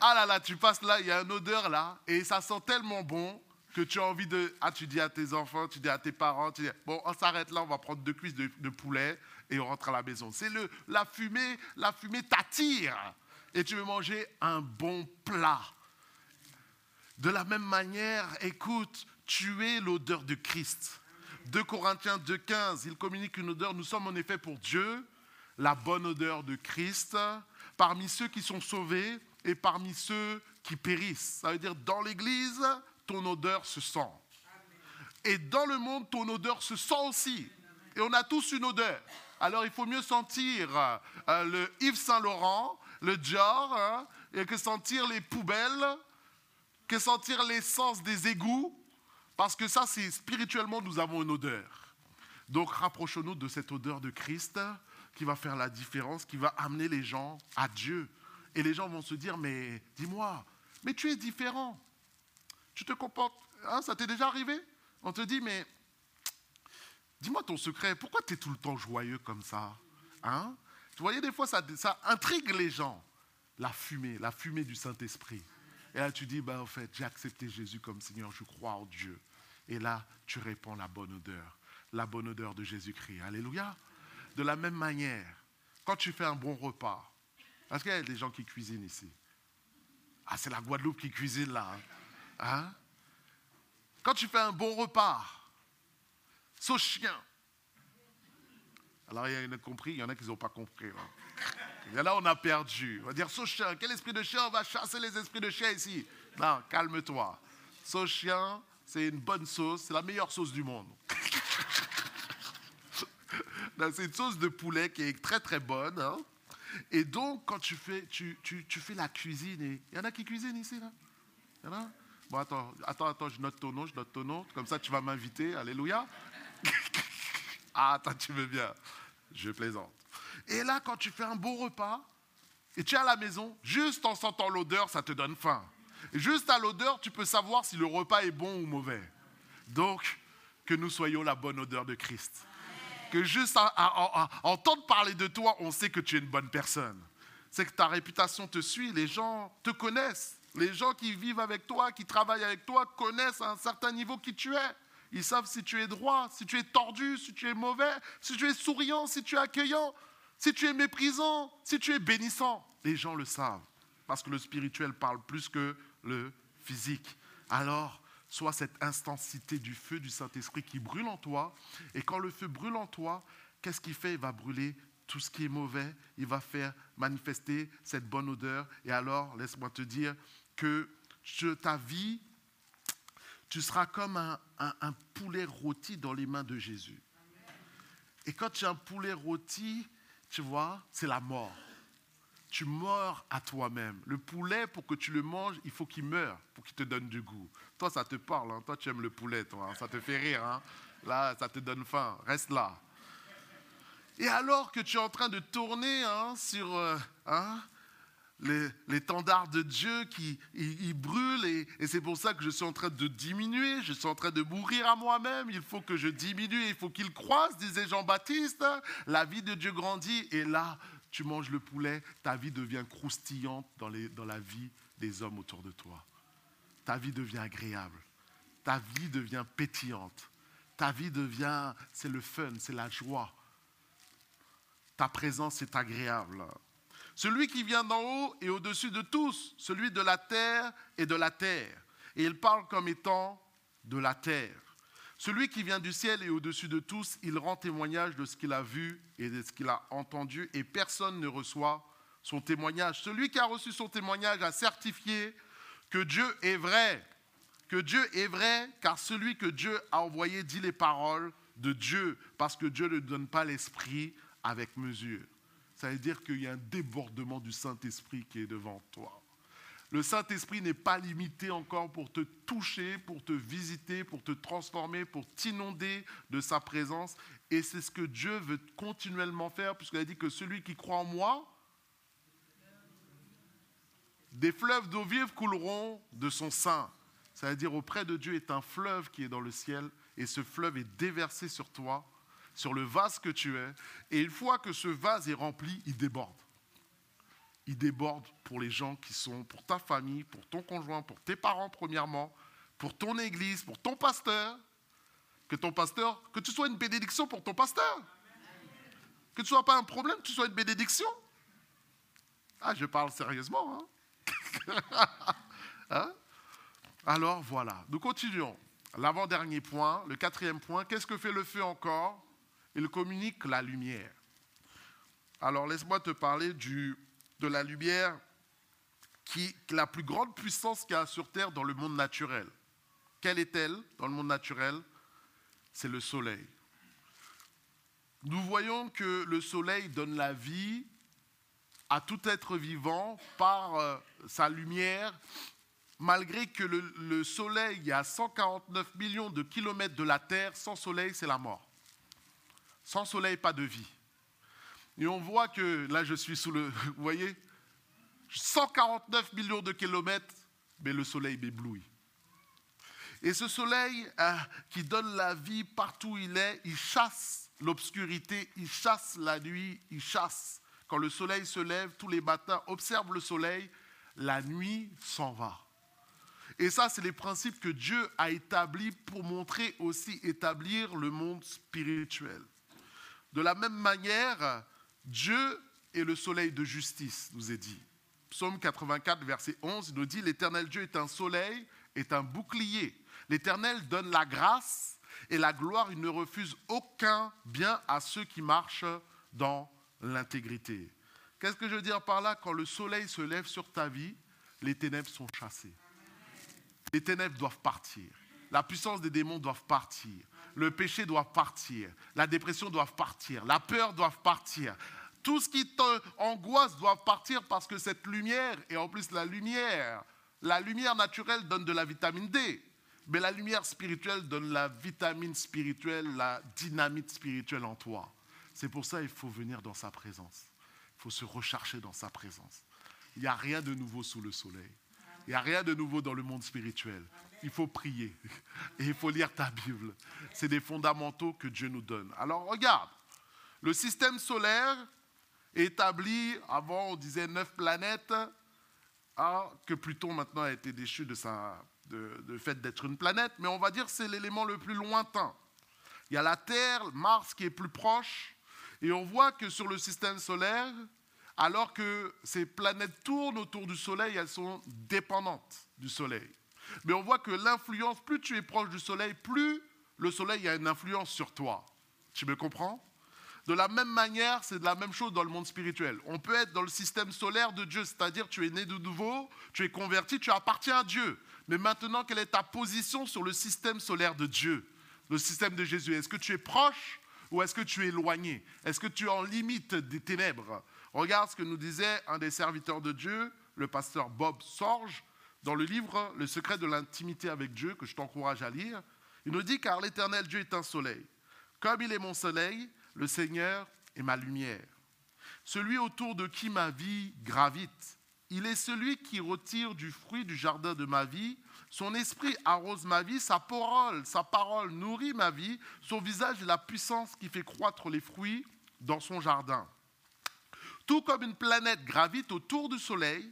Ah là là, tu passes là, il y a une odeur là, et ça sent tellement bon que tu as envie de... Ah, tu dis à tes enfants, tu dis à tes parents, tu dis, bon, on s'arrête là, on va prendre deux cuisses de, poulet et on rentre à la maison. C'est le, la fumée, la fumée t'attire et tu veux manger un bon plat. De la même manière, écoute, tu es l'odeur de Christ. 2 Corinthiens 2,15, il communique une odeur. Nous sommes en effet pour Dieu la bonne odeur de Christ parmi ceux qui sont sauvés et parmi ceux qui périssent. Ça veut dire dans l'Église, ton odeur se sent. Et dans le monde, ton odeur se sent aussi. Et on a tous une odeur. Alors il faut mieux sentir euh, le Yves Saint Laurent, le Dior, hein, que sentir les poubelles, que sentir l'essence des égouts, parce que ça, c'est spirituellement, nous avons une odeur. Donc rapprochons-nous de cette odeur de Christ qui va faire la différence, qui va amener les gens à Dieu. Et les gens vont se dire, mais dis-moi, mais tu es différent. Tu te comportes, hein, ça t'est déjà arrivé On te dit, mais dis-moi ton secret, pourquoi tu es tout le temps joyeux comme ça hein Tu voyez, des fois, ça, intrigue les gens. La fumée, la fumée du Saint-Esprit. Et là, tu dis, ben, en fait, j'ai accepté Jésus comme Seigneur, je crois en Dieu. Et là, tu répands la bonne odeur, la bonne odeur de Jésus-Christ. Alléluia. De la même manière, quand tu fais un bon repas, est-ce qu'il y a des gens qui cuisinent ici Ah, c'est la Guadeloupe qui cuisine là. Hein? Hein? Quand tu fais un bon repas, sauce chien. Alors, il y en a compris, il y en a qui n'ont pas compris. Hein. En a, on a perdu. On va dire, sauce chien, quel esprit de chien On va chasser les esprits de chien ici. Non, calme-toi. Sauce chien, c'est une bonne sauce, c'est la meilleure sauce du monde. c'est une sauce de poulet qui est très très bonne. Hein. Et donc, quand tu fais, tu fais la cuisine, il y en a qui cuisinent ici, là Il y en a? Bon, attends, attends, attends, je note ton nom, je note ton nom. Comme ça, tu vas m'inviter. Alléluia. ah, attends, tu veux bien. Je plaisante. Et là, quand tu fais un beau repas, et tu es à la maison, juste en sentant l'odeur, ça te donne faim. juste à l'odeur, tu peux savoir si le repas est bon ou mauvais. Donc, que nous soyons la bonne odeur de Christ que juste à, entendre parler de toi, on sait que tu es une bonne personne. C'est que ta réputation te suit, les gens te connaissent. Les gens qui vivent avec toi, qui travaillent avec toi, connaissent à un certain niveau qui tu es. Ils savent si tu es droit, si tu es tordu, si tu es mauvais, si tu es souriant, si tu es accueillant, si tu es méprisant, si tu es bénissant. Les gens le savent, parce que le spirituel parle plus que le physique. Alors, soit cette intensité du feu du Saint-Esprit qui brûle en toi. Et quand le feu brûle en toi, qu'est-ce qu'il fait? Il va brûler tout ce qui est mauvais, il va faire manifester cette bonne odeur. Et alors, laisse-moi te dire que ta vie, tu seras comme un, poulet rôti dans les mains de Jésus. Et quand tu as un poulet rôti, tu vois, c'est la mort. Tu meurs à toi-même. Le poulet, pour que tu le manges, il faut qu'il meure, pour qu'il te donne du goût. Toi, ça te parle. Hein. Toi, tu aimes le poulet, toi. Hein. Ça te fait rire. Hein. Là, ça te donne faim. Reste là. Et alors que tu es en train de tourner sur euh, l'étendard de Dieu qui il, brûle, et, c'est pour ça que je suis en train de diminuer, je suis en train de mourir à moi-même, il faut que je diminue, il faut qu'il croisse, disait Jean-Baptiste. La vie de Dieu grandit, et là, tu manges le poulet, ta vie devient croustillante dans la vie des hommes autour de toi ta vie devient agréable, ta vie devient pétillante, ta vie devient, c'est le fun, c'est la joie. Ta présence est agréable. Celui qui vient d'en haut est au-dessus de tous, celui de la terre et de la terre. Et il parle comme étant de la terre. Celui qui vient du ciel est au-dessus de tous, il rend témoignage de ce qu'il a vu et de ce qu'il a entendu, et personne ne reçoit son témoignage. Celui qui a reçu son témoignage a certifié que Dieu est vrai, que Dieu est vrai, car celui que Dieu a envoyé dit les paroles de Dieu, parce que Dieu ne donne pas l'esprit avec mesure. Ça veut dire qu'il y a un débordement du Saint-Esprit qui est devant toi. Le Saint-Esprit n'est pas limité encore pour te toucher, pour te visiter, pour te transformer, pour t'inonder de sa présence. Et c'est ce que Dieu veut continuellement faire, puisqu'il a dit que celui qui croit en moi, des fleuves d'eau vive couleront de son sein. Ça veut dire auprès de Dieu est un fleuve qui est dans le ciel et ce fleuve est déversé sur toi, sur le vase que tu es. Et une fois que ce vase est rempli, il déborde. Il déborde pour les gens qui sont, pour ta famille, pour ton conjoint, pour tes parents premièrement, pour ton église, pour ton pasteur. Que ton pasteur, que tu sois une bénédiction pour ton pasteur. Que tu ne sois pas un problème, que tu sois une bénédiction. Ah, je parle sérieusement. Hein Hein? Alors voilà, nous continuons. L'avant-dernier point, le quatrième point, qu'est-ce que fait le feu encore? Il communique la lumière. Alors laisse-moi te parler de la lumière qui la plus grande puissance qu'il y a sur Terre dans le monde naturel. Quelle est-elle dans le monde naturel? C'est le soleil. Nous voyons que le soleil donne la vie à tout être vivant par euh, sa lumière, malgré que le, soleil est à 149 millions de kilomètres de la Terre, sans soleil, c'est la mort. Sans soleil, pas de vie. Et on voit que là, je suis sous le. Vous voyez 149 millions de kilomètres, mais le soleil m'éblouit. Et ce soleil euh, qui donne la vie partout où il est, il chasse l'obscurité, il chasse la nuit, il chasse. Quand le soleil se lève, tous les matins, observe le soleil, la nuit s'en va. Et ça, c'est les principes que Dieu a établis pour montrer aussi établir le monde spirituel. De la même manière, Dieu est le soleil de justice, nous est dit. Psaume 84, verset 11, il nous dit, l'Éternel Dieu est un soleil, est un bouclier. L'Éternel donne la grâce et la gloire, il ne refuse aucun bien à ceux qui marchent dans l'intégrité. Qu'est-ce que je veux dire par là? Quand le soleil se lève sur ta vie, les ténèbres sont chassées. Les ténèbres doivent partir. La puissance des démons doivent partir. Le péché doit partir. La dépression doit partir. La peur doit partir. Tout ce qui t'angoisse doit partir parce que cette lumière, et en plus la lumière, la lumière naturelle donne de la vitamine D. Mais la lumière spirituelle donne la vitamine spirituelle, la dynamite spirituelle en toi. C'est pour ça qu'il faut venir dans sa présence. Il faut se recharger dans sa présence. Il n'y a rien de nouveau sous le soleil. Il n'y a rien de nouveau dans le monde spirituel. Il faut prier et il faut lire ta Bible. C'est des fondamentaux que Dieu nous donne. Alors regarde, le système solaire établi, avant on disait neuf planètes, ah, que Pluton maintenant a été déchu de sa de, fait d'être une planète, mais on va dire c'est l'élément le plus lointain. Il y a la Terre, Mars qui est plus proche, et on voit que sur le système solaire, alors que ces planètes tournent autour du Soleil, elles sont dépendantes du Soleil. Mais on voit que l'influence, plus tu es proche du Soleil, plus le Soleil a une influence sur toi. Tu me comprends? De la même manière, c'est de la même chose dans le monde spirituel. On peut être dans le système solaire de Dieu, c'est-à-dire tu es né de nouveau, tu es converti, tu appartiens à Dieu. Mais maintenant, quelle est ta position sur le système solaire de Dieu, le système de Jésus? Est-ce que tu es proche ou est-ce que tu es éloigné? Est-ce que tu es en limite des ténèbres? Regarde ce que nous disait un des serviteurs de Dieu, le pasteur Bob Sorge, dans le livre Le secret de l'intimité avec Dieu, que je t'encourage à lire. Il nous dit, car l'éternel Dieu est un soleil. Comme il est mon soleil, le Seigneur est ma lumière. Celui autour de qui ma vie gravite. Il est celui qui retire du fruit du jardin de ma vie. Son esprit arrose ma vie, sa parole, sa parole nourrit ma vie. Son visage est la puissance qui fait croître les fruits dans son jardin. Tout comme une planète gravite autour du soleil,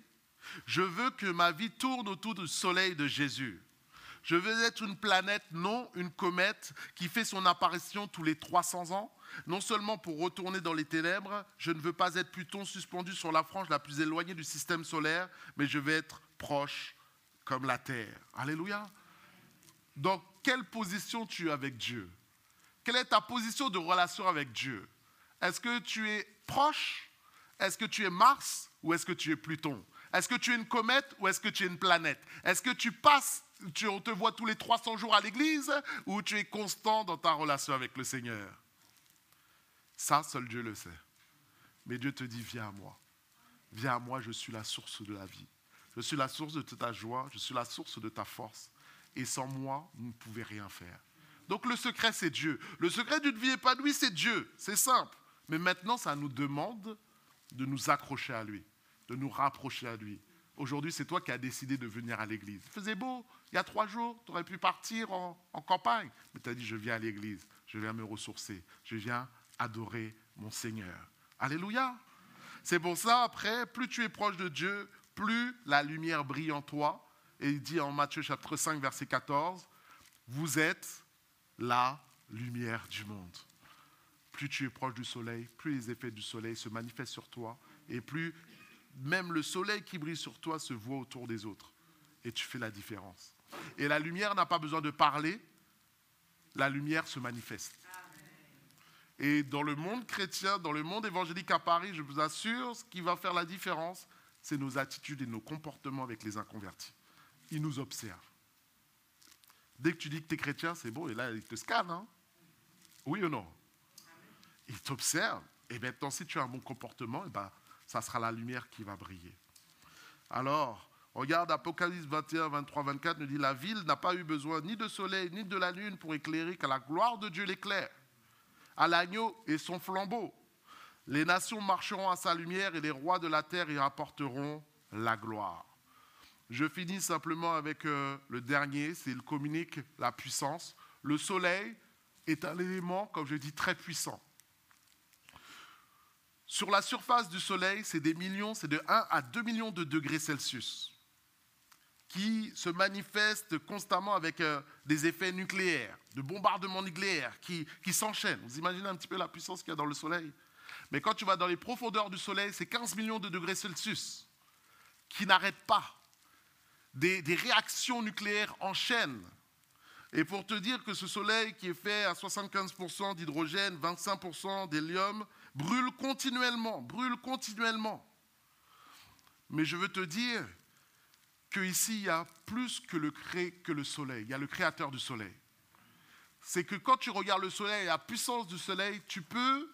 je veux que ma vie tourne autour du soleil de Jésus. Je veux être une planète, non une comète qui fait son apparition tous les 300 ans, non seulement pour retourner dans les ténèbres, je ne veux pas être Pluton suspendu sur la frange la plus éloignée du système solaire, mais je veux être proche comme la Terre. Alléluia. Dans quelle position tu es avec Dieu? Quelle est ta position de relation avec Dieu? Est-ce que tu es proche? Est-ce que tu es Mars ou est-ce que tu es Pluton? Est-ce que tu es une comète ou est-ce que tu es une planète? Est-ce que tu passes, on te voit tous les 300 jours à l'église ou tu es constant dans ta relation avec le Seigneur? Ça, seul Dieu le sait. Mais Dieu te dit, viens à moi. Viens à moi, je suis la source de la vie. Je suis la source de ta joie, je suis la source de ta force. Et sans moi, vous ne pouvez rien faire. Donc le secret, c'est Dieu. Le secret d'une vie épanouie, c'est Dieu. C'est simple. Mais maintenant, ça nous demande de nous accrocher à lui, de nous rapprocher à lui. Aujourd'hui, c'est toi qui as décidé de venir à l'église. Il faisait beau, il y a trois jours, tu aurais pu partir en, campagne. Mais tu as dit, je viens à l'église, je viens me ressourcer, je viens adorer mon Seigneur. Alléluia. C'est pour ça, après, plus tu es proche de Dieu, plus la lumière brille en toi. Et il dit en Matthieu chapitre 5, verset 14, vous êtes la lumière du monde. Plus tu es proche du soleil, plus les effets du soleil se manifestent sur toi, et plus même le soleil qui brille sur toi se voit autour des autres. Et tu fais la différence. Et la lumière n'a pas besoin de parler, la lumière se manifeste. Et dans le monde chrétien, dans le monde évangélique à Paris, je vous assure, ce qui va faire la différence, c'est nos attitudes et nos comportements avec les inconvertis. Ils nous observent. Dès que tu dis que tu es chrétien, c'est bon, et là, ils te scannent. Hein. oui ou non? Ils t'observent. Et maintenant, si tu as un bon comportement, et ben, ça sera la lumière qui va briller. Alors, regarde Apocalypse 21, 23, 24, nous dit La ville n'a pas eu besoin ni de soleil, ni de la lune pour éclairer, car la gloire de Dieu l'éclaire. à l'agneau et son flambeau. Les nations marcheront à sa lumière et les rois de la terre y apporteront la gloire. Je finis simplement avec euh, le dernier, c'est communique la puissance. Le soleil est un élément, comme je dis, très puissant. Sur la surface du soleil, c'est des millions, c'est de 1 à 2 millions de degrés Celsius qui se manifestent constamment avec euh, des effets nucléaires, de bombardements nucléaires qui, s'enchaînent. Vous imaginez un petit peu la puissance qu'il y a dans le Soleil Mais quand tu vas dans les profondeurs du Soleil, c'est 15 millions de degrés Celsius qui n'arrêtent pas. Des, des réactions nucléaires enchaînent. Et pour te dire que ce Soleil qui est fait à 75% d'hydrogène, 25% d'hélium, brûle continuellement, brûle continuellement. Mais je veux te dire qu'ici, il y a plus que le, que le soleil. Il y a le créateur du soleil. C'est que quand tu regardes le soleil, la puissance du soleil, tu peux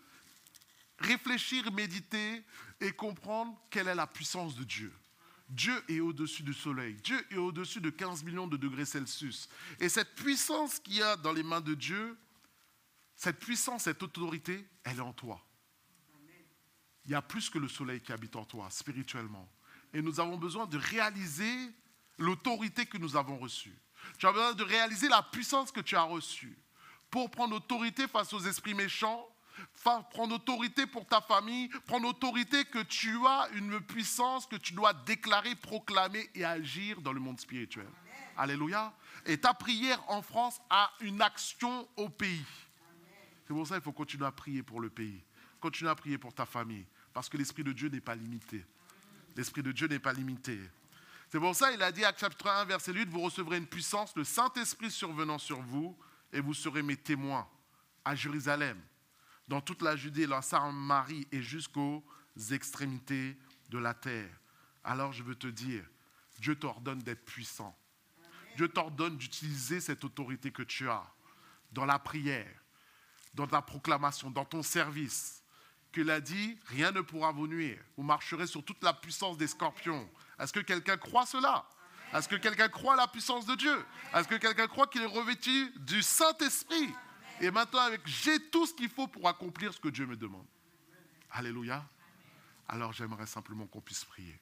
réfléchir, méditer et comprendre quelle est la puissance de Dieu. Dieu est au-dessus du soleil. Dieu est au-dessus de 15 millions de degrés Celsius. Et cette puissance qu'il y a dans les mains de Dieu, cette puissance, cette autorité, elle est en toi. Il y a plus que le soleil qui habite en toi, spirituellement et nous avons besoin de réaliser l'autorité que nous avons reçue. Tu as besoin de réaliser la puissance que tu as reçue pour prendre autorité face aux esprits méchants, prendre autorité pour ta famille, prendre autorité que tu as une puissance que tu dois déclarer, proclamer et agir dans le monde spirituel. Alléluia. Et ta prière en France a une action au pays. C'est pour ça qu'il faut continuer à prier pour le pays, continuer à prier pour ta famille, parce que l'Esprit de Dieu n'est pas limité. L'Esprit de Dieu n'est pas limité. C'est pour ça qu'il a dit à chapitre 1, verset 8, vous recevrez une puissance, le Saint-Esprit survenant sur vous, et vous serez mes témoins à Jérusalem, dans toute la Judée, la Samarie et jusqu'aux extrémités de la terre. Alors je veux te dire, Dieu t'ordonne d'être puissant. Dieu t'ordonne d'utiliser cette autorité que tu as dans la prière, dans ta proclamation, dans ton service, qu'il a dit, rien ne pourra vous nuire. Vous marcherez sur toute la puissance des scorpions. Est-ce que quelqu'un croit cela? Est-ce que quelqu'un croit la puissance de Dieu? Est-ce que quelqu'un croit qu'il est revêtu du Saint-Esprit? Et maintenant, avec j'ai tout ce qu'il faut pour accomplir ce que Dieu me demande. Alléluia. Alors j'aimerais simplement qu'on puisse prier.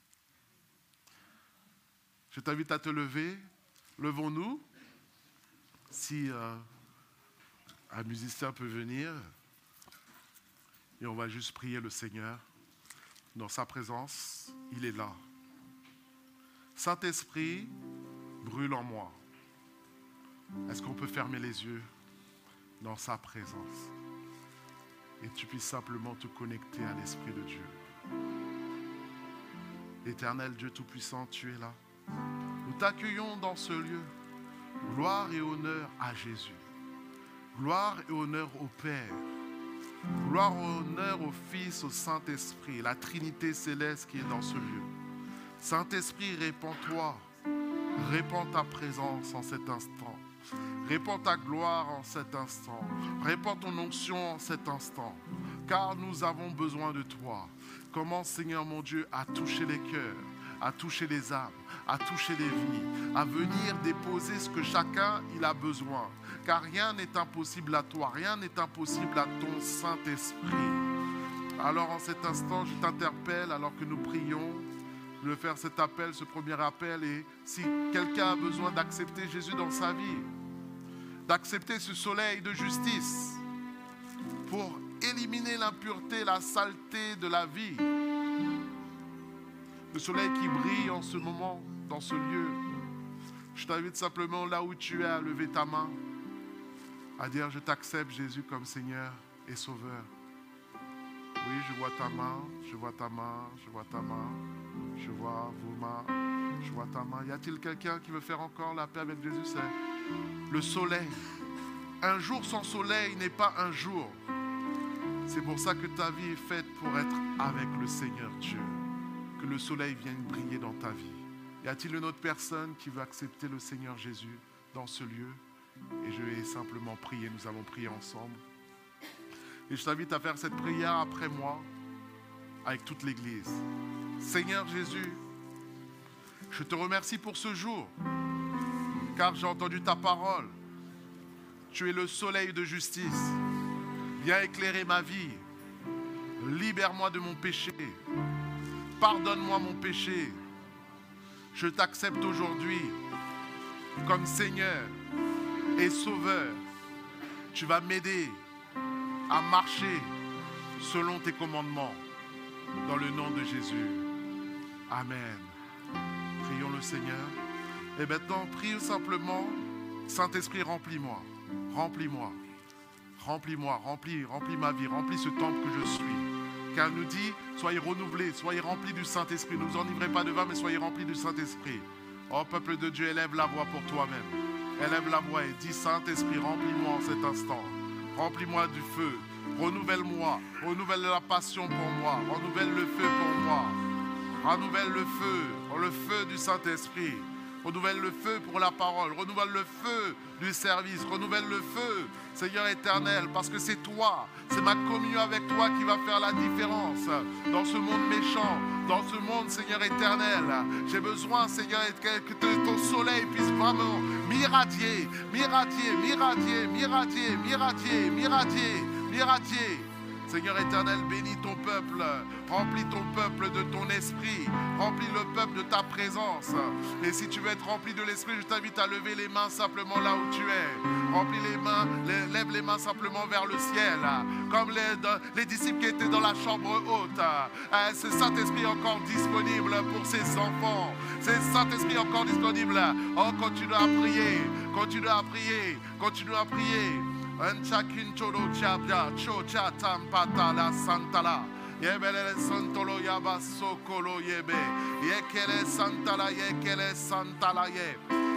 Je t'invite à te lever. Levons-nous. Si euh, un musicien peut venir. Et on va juste prier le Seigneur. Dans sa présence, il est là. Saint-Esprit, brûle en moi. Est-ce qu'on peut fermer les yeux dans sa présence et tu puisses simplement te connecter à l'Esprit de Dieu? Éternel Dieu Tout-Puissant, tu es là. Nous t'accueillons dans ce lieu. Gloire et honneur à Jésus. Gloire et honneur au Père. Gloire, honneur au Fils, au Saint-Esprit, la Trinité céleste qui est dans ce lieu. Saint-Esprit, répands-toi, répands ta présence en cet instant. Répands ta gloire en cet instant. Répands ton onction en cet instant. Car nous avons besoin de toi. Commence, Seigneur mon Dieu, à toucher les cœurs, à toucher les âmes, à toucher les vies, à venir déposer ce que chacun il a besoin car rien n'est impossible à toi, rien n'est impossible à ton Saint-Esprit. Alors en cet instant, je t'interpelle alors que nous prions. Vais faire cet appel, ce premier appel, et si quelqu'un a besoin d'accepter Jésus dans sa vie, d'accepter ce soleil de justice pour éliminer l'impureté, la saleté de la vie, le soleil qui brille en ce moment dans ce lieu, je t'invite simplement là où tu es à lever ta main à dire je t'accepte Jésus comme Seigneur et Sauveur. Oui, je vois ta main, je vois ta main, je vois ta main, je vois vos mains, je vois ta main. Y a-t-il quelqu'un qui veut faire encore la paix avec Jésus? Le soleil. Un jour sans soleil n'est pas un jour. C'est pour ça que ta vie est faite pour être avec le Seigneur Dieu. Que le soleil vienne briller dans ta vie. Y a-t-il une autre personne qui veut accepter le Seigneur Jésus dans ce lieu? Et je vais simplement prier. Nous allons prier ensemble. Et je t'invite à faire cette prière après moi avec toute l'Église. Seigneur Jésus, je te remercie pour ce jour, car j'ai entendu ta parole. Tu es le soleil de justice. Viens éclairer ma vie. Libère-moi de mon péché. Pardonne-moi mon péché. Je t'accepte aujourd'hui comme Seigneur et Sauveur. Tu vas m'aider à marcher selon tes commandements. Dans le nom de Jésus. Amen. Prions le Seigneur. Et maintenant, prie simplement, Saint-Esprit, remplis-moi. Remplis-moi. Remplis-moi, remplis, remplis ma vie, remplis ce temple que je suis. Car il nous dit, soyez renouvelés, soyez remplis du Saint-Esprit. Ne vous enivrez pas de vin, mais soyez remplis du Saint-Esprit. Oh peuple de Dieu, élève la voix pour toi-même. Élève la voix et dis, Saint-Esprit, remplis-moi en cet instant. Remplis-moi du feu. Renouvelle-moi. Renouvelle la passion pour moi. Renouvelle le feu pour moi. Renouvelle le feu. Le feu du Saint-Esprit. Renouvelle le feu pour la parole. Renouvelle le feu du service. Renouvelle le feu, Seigneur éternel, parce que c'est toi, c'est ma communion avec toi qui va faire la différence dans ce monde méchant, dans ce monde, Seigneur éternel. J'ai besoin, Seigneur, que ton soleil puisse vraiment m'irradier, m'irradier, m'irradier, m'irradier, m'irradier, m'irradier, m'irradier Seigneur éternel, bénis ton peuple, remplis ton peuple de ton esprit, remplis le peuple de ta présence. Et si tu veux être rempli de l'esprit, je t'invite à lever les mains simplement là où tu es. Remplis les mains, lève les mains simplement vers le ciel, comme les, les disciples qui étaient dans la chambre haute. Euh, ce Saint-Esprit encore disponible pour ses enfants. Ce Saint-Esprit encore disponible. Oh, continue à prier, continue à prier, continue à prier. Chocha tampata la santala. Santolo yaba.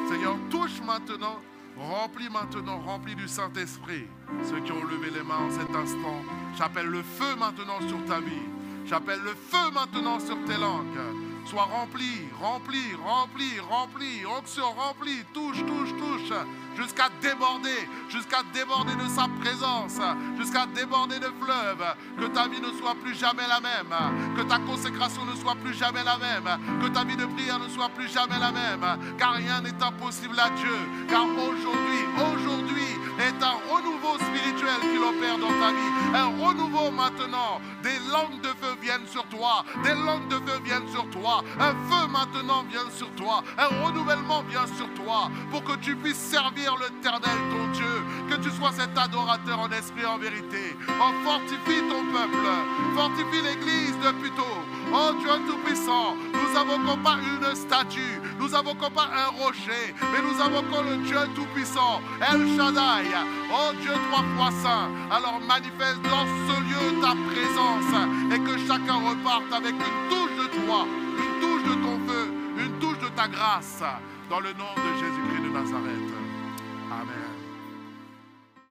Seigneur, touche maintenant, remplis maintenant, remplis du Saint-Esprit. Ceux qui ont levé les mains en cet instant, j'appelle le feu maintenant sur ta vie. J'appelle le feu maintenant sur tes langues. Sois rempli, rempli, rempli, rempli, onction, rempli, touche, touche, touche jusqu'à déborder, jusqu'à déborder de sa présence, jusqu'à déborder de fleuves, que ta vie ne soit plus jamais la même, que ta consécration ne soit plus jamais la même, que ta vie de prière ne soit plus jamais la même, car rien n'est impossible à Dieu, car aujourd'hui, aujourd'hui est un renouveau spirituel qu'il opère dans ta vie, un renouveau maintenant, des langues de feu viennent sur toi, des langues de feu viennent sur toi, un feu maintenant vient sur toi, un renouvellement vient sur toi, pour que tu puisses servir l'éternel ton Dieu, que tu sois cet adorateur en esprit en vérité. Oh, fortifie ton peuple, fortifie l'église depuis tôt. Oh Dieu Tout-Puissant, nous avons pas une statue, nous avons pas un rocher, mais nous avons le Dieu Tout-Puissant, El Shaddai. Oh Dieu trois fois saint, alors manifeste dans ce lieu ta présence et que chacun reparte avec une touche de toi, une touche de ton feu, une touche de ta grâce, dans le nom de Jésus-Christ de Nazareth.